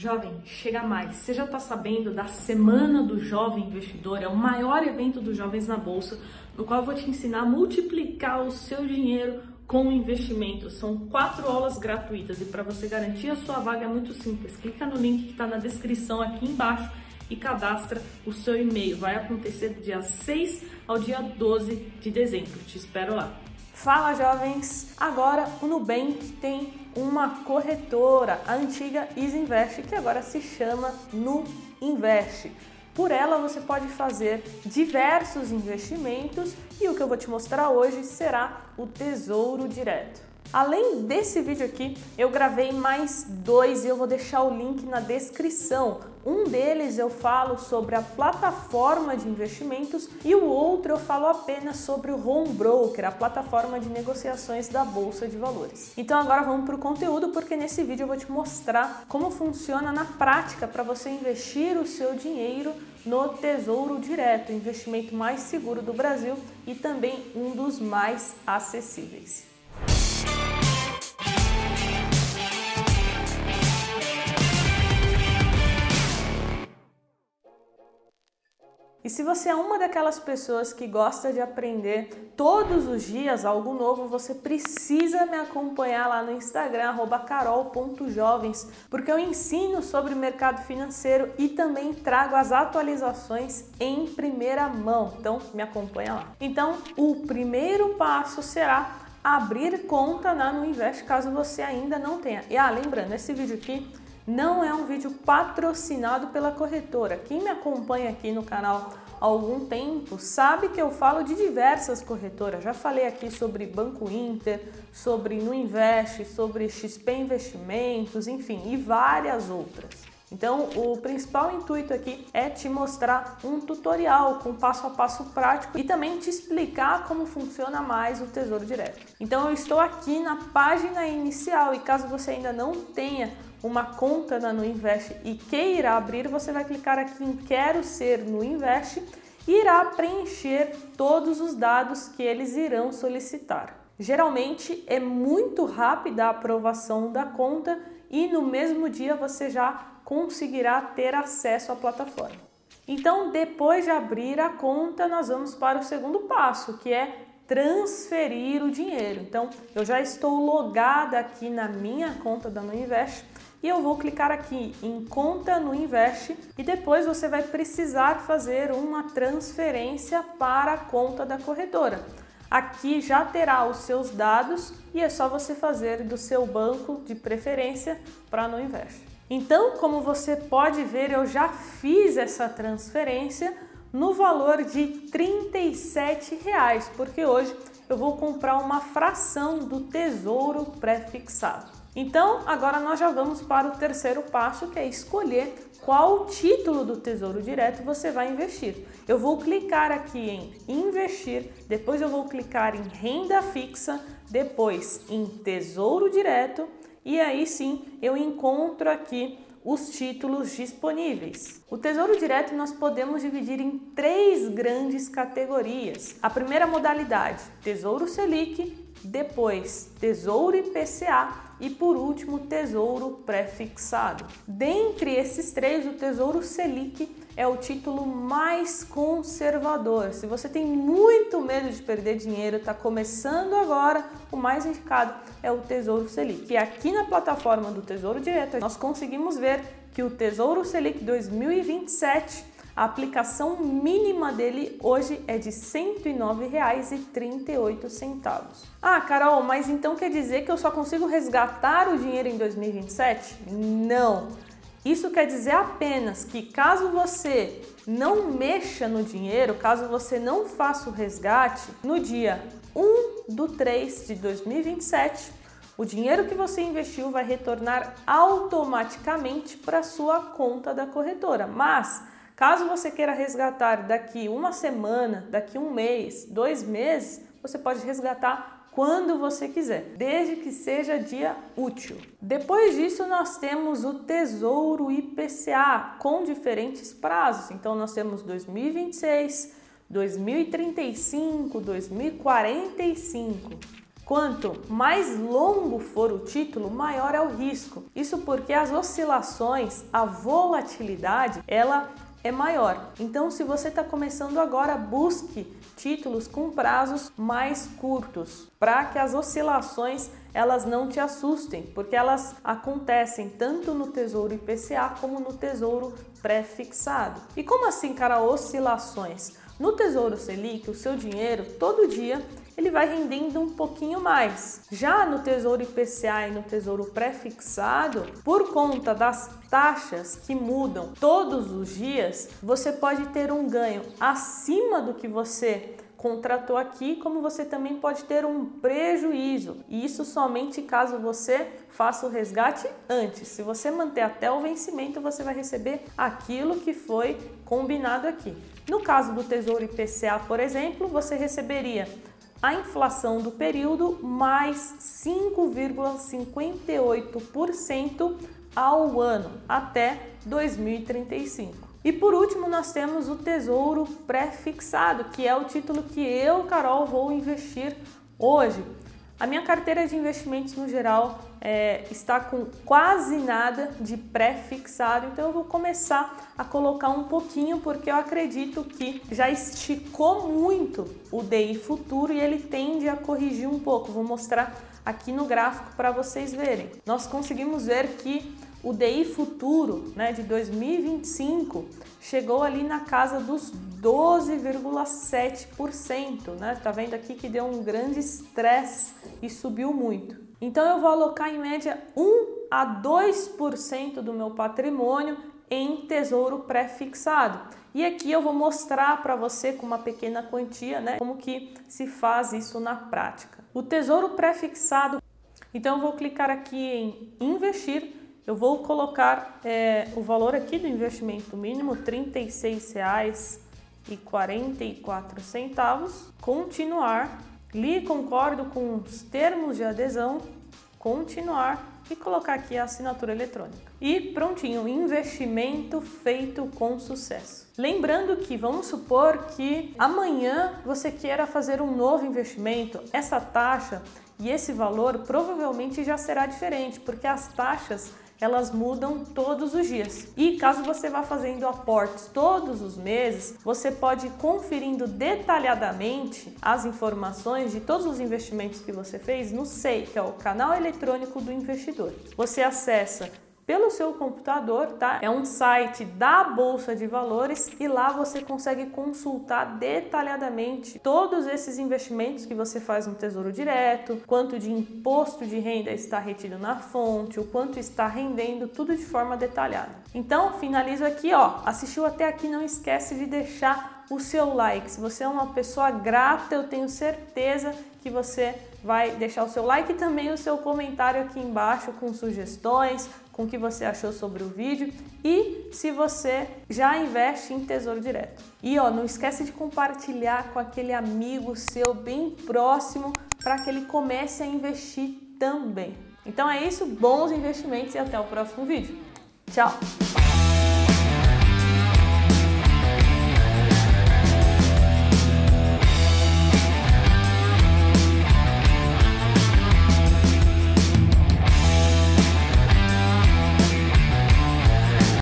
Jovem, chega mais. Você já está sabendo da Semana do Jovem Investidor? É o maior evento dos jovens na Bolsa, no qual eu vou te ensinar a multiplicar o seu dinheiro com investimentos. São quatro aulas gratuitas e para você garantir a sua vaga é muito simples. Clica no link que está na descrição aqui embaixo e cadastra o seu e-mail. Vai acontecer do dia 6 ao dia 12 de dezembro. Te espero lá. Fala jovens! Agora o Nubank tem uma corretora, a antiga Isinvest, que agora se chama Nuinvest. Por ela você pode fazer diversos investimentos e o que eu vou te mostrar hoje será o Tesouro Direto. Além desse vídeo aqui, eu gravei mais dois e eu vou deixar o link na descrição. Um deles eu falo sobre a plataforma de investimentos e o outro eu falo apenas sobre o Home Broker, a plataforma de negociações da Bolsa de Valores. Então agora vamos para o conteúdo porque nesse vídeo eu vou te mostrar como funciona na prática para você investir o seu dinheiro no Tesouro Direto, o investimento mais seguro do Brasil e também um dos mais acessíveis. E se você é uma daquelas pessoas que gosta de aprender todos os dias algo novo, você precisa me acompanhar lá no Instagram, carol.jovens, porque eu ensino sobre mercado financeiro e também trago as atualizações em primeira mão. Então, me acompanha lá. Então, o primeiro passo será abrir conta na Nuinvest, caso você ainda não tenha. E ah, lembrando, esse vídeo aqui não é um vídeo patrocinado pela corretora. Quem me acompanha aqui no canal há algum tempo sabe que eu falo de diversas corretoras. Já falei aqui sobre Banco Inter, sobre Nuinvest, sobre XP Investimentos, enfim, e várias outras. Então, o principal intuito aqui é te mostrar um tutorial com passo a passo prático e também te explicar como funciona mais o Tesouro Direto. Então, eu estou aqui na página inicial e caso você ainda não tenha uma conta na Nuinvest e queira abrir, você vai clicar aqui em Quero ser no Invest e irá preencher todos os dados que eles irão solicitar. Geralmente é muito rápida a aprovação da conta e no mesmo dia você já conseguirá ter acesso à plataforma. Então, depois de abrir a conta, nós vamos para o segundo passo, que é transferir o dinheiro. Então, eu já estou logada aqui na minha conta da Nuinvest e eu vou clicar aqui em conta no Invest e depois você vai precisar fazer uma transferência para a conta da corretora. Aqui já terá os seus dados e é só você fazer do seu banco de preferência para no Invest. Então, como você pode ver, eu já fiz essa transferência no valor de 37 reais, porque hoje eu vou comprar uma fração do Tesouro pré-fixado. Então, agora nós já vamos para o terceiro passo, que é escolher qual título do Tesouro Direto você vai investir. Eu vou clicar aqui em investir, depois eu vou clicar em renda fixa, depois em Tesouro Direto e aí sim eu encontro aqui os títulos disponíveis. O Tesouro Direto nós podemos dividir em três grandes categorias. A primeira modalidade, Tesouro Selic, depois Tesouro IPCA e por último, Tesouro Prefixado. Dentre esses três, o Tesouro Selic é o título mais conservador. Se você tem muito medo de perder dinheiro, está começando agora, o mais indicado é o Tesouro Selic. E aqui na plataforma do Tesouro Direto, nós conseguimos ver que o Tesouro Selic 2027 a aplicação mínima dele hoje é de R$ 109,38. Ah, Carol, mas então quer dizer que eu só consigo resgatar o dinheiro em 2027? Não. Isso quer dizer apenas que caso você não mexa no dinheiro, caso você não faça o resgate, no dia 1 do 3 de 2027, o dinheiro que você investiu vai retornar automaticamente para sua conta da corretora. Mas Caso você queira resgatar daqui uma semana, daqui um mês, dois meses, você pode resgatar quando você quiser, desde que seja dia útil. Depois disso, nós temos o Tesouro IPCA com diferentes prazos. Então, nós temos 2026, 2035, 2045. Quanto mais longo for o título, maior é o risco. Isso porque as oscilações, a volatilidade, ela é maior. Então, se você está começando agora, busque títulos com prazos mais curtos, para que as oscilações elas não te assustem, porque elas acontecem tanto no Tesouro IPCA como no Tesouro pré-fixado. E como assim, cara, oscilações? No Tesouro Selic, o seu dinheiro todo dia ele vai rendendo um pouquinho mais. Já no Tesouro IPCA e no Tesouro pré-fixado, por conta das taxas que mudam todos os dias, você pode ter um ganho acima do que você contratou aqui, como você também pode ter um prejuízo. E isso somente caso você faça o resgate antes. Se você manter até o vencimento, você vai receber aquilo que foi combinado aqui. No caso do Tesouro IPCA, por exemplo, você receberia a inflação do período mais 5,58% ao ano até 2035. E por último, nós temos o Tesouro Pré-fixado, que é o título que eu, Carol, vou investir hoje. A minha carteira de investimentos no geral é, está com quase nada de pré-fixado, então eu vou começar a colocar um pouquinho porque eu acredito que já esticou muito o DI futuro e ele tende a corrigir um pouco. Vou mostrar aqui no gráfico para vocês verem. Nós conseguimos ver que o DI futuro né, de 2025 chegou ali na casa dos 12,7%, né? Tá vendo aqui que deu um grande estresse e subiu muito. Então eu vou alocar em média 1 a 2% do meu patrimônio em tesouro pré-fixado. E aqui eu vou mostrar para você com uma pequena quantia, né, como que se faz isso na prática. O tesouro pré-fixado, então eu vou clicar aqui em investir eu vou colocar é, o valor aqui do investimento mínimo, R$ 36,44. Continuar. Li concordo com os termos de adesão. Continuar e colocar aqui a assinatura eletrônica. E prontinho, investimento feito com sucesso. Lembrando que vamos supor que amanhã você queira fazer um novo investimento, essa taxa e esse valor provavelmente já será diferente, porque as taxas elas mudam todos os dias. E caso você vá fazendo aportes todos os meses, você pode ir conferindo detalhadamente as informações de todos os investimentos que você fez no SEI, que é o canal eletrônico do investidor. Você acessa pelo seu computador, tá? É um site da Bolsa de Valores e lá você consegue consultar detalhadamente todos esses investimentos que você faz no Tesouro Direto, quanto de imposto de renda está retido na fonte, o quanto está rendendo, tudo de forma detalhada. Então, finalizo aqui, ó. Assistiu até aqui, não esquece de deixar o seu like. Se você é uma pessoa grata, eu tenho certeza que você vai deixar o seu like e também o seu comentário aqui embaixo com sugestões, com o que você achou sobre o vídeo e se você já investe em Tesouro Direto. E ó, não esquece de compartilhar com aquele amigo seu bem próximo para que ele comece a investir também. Então é isso, bons investimentos e até o próximo vídeo. Tchau!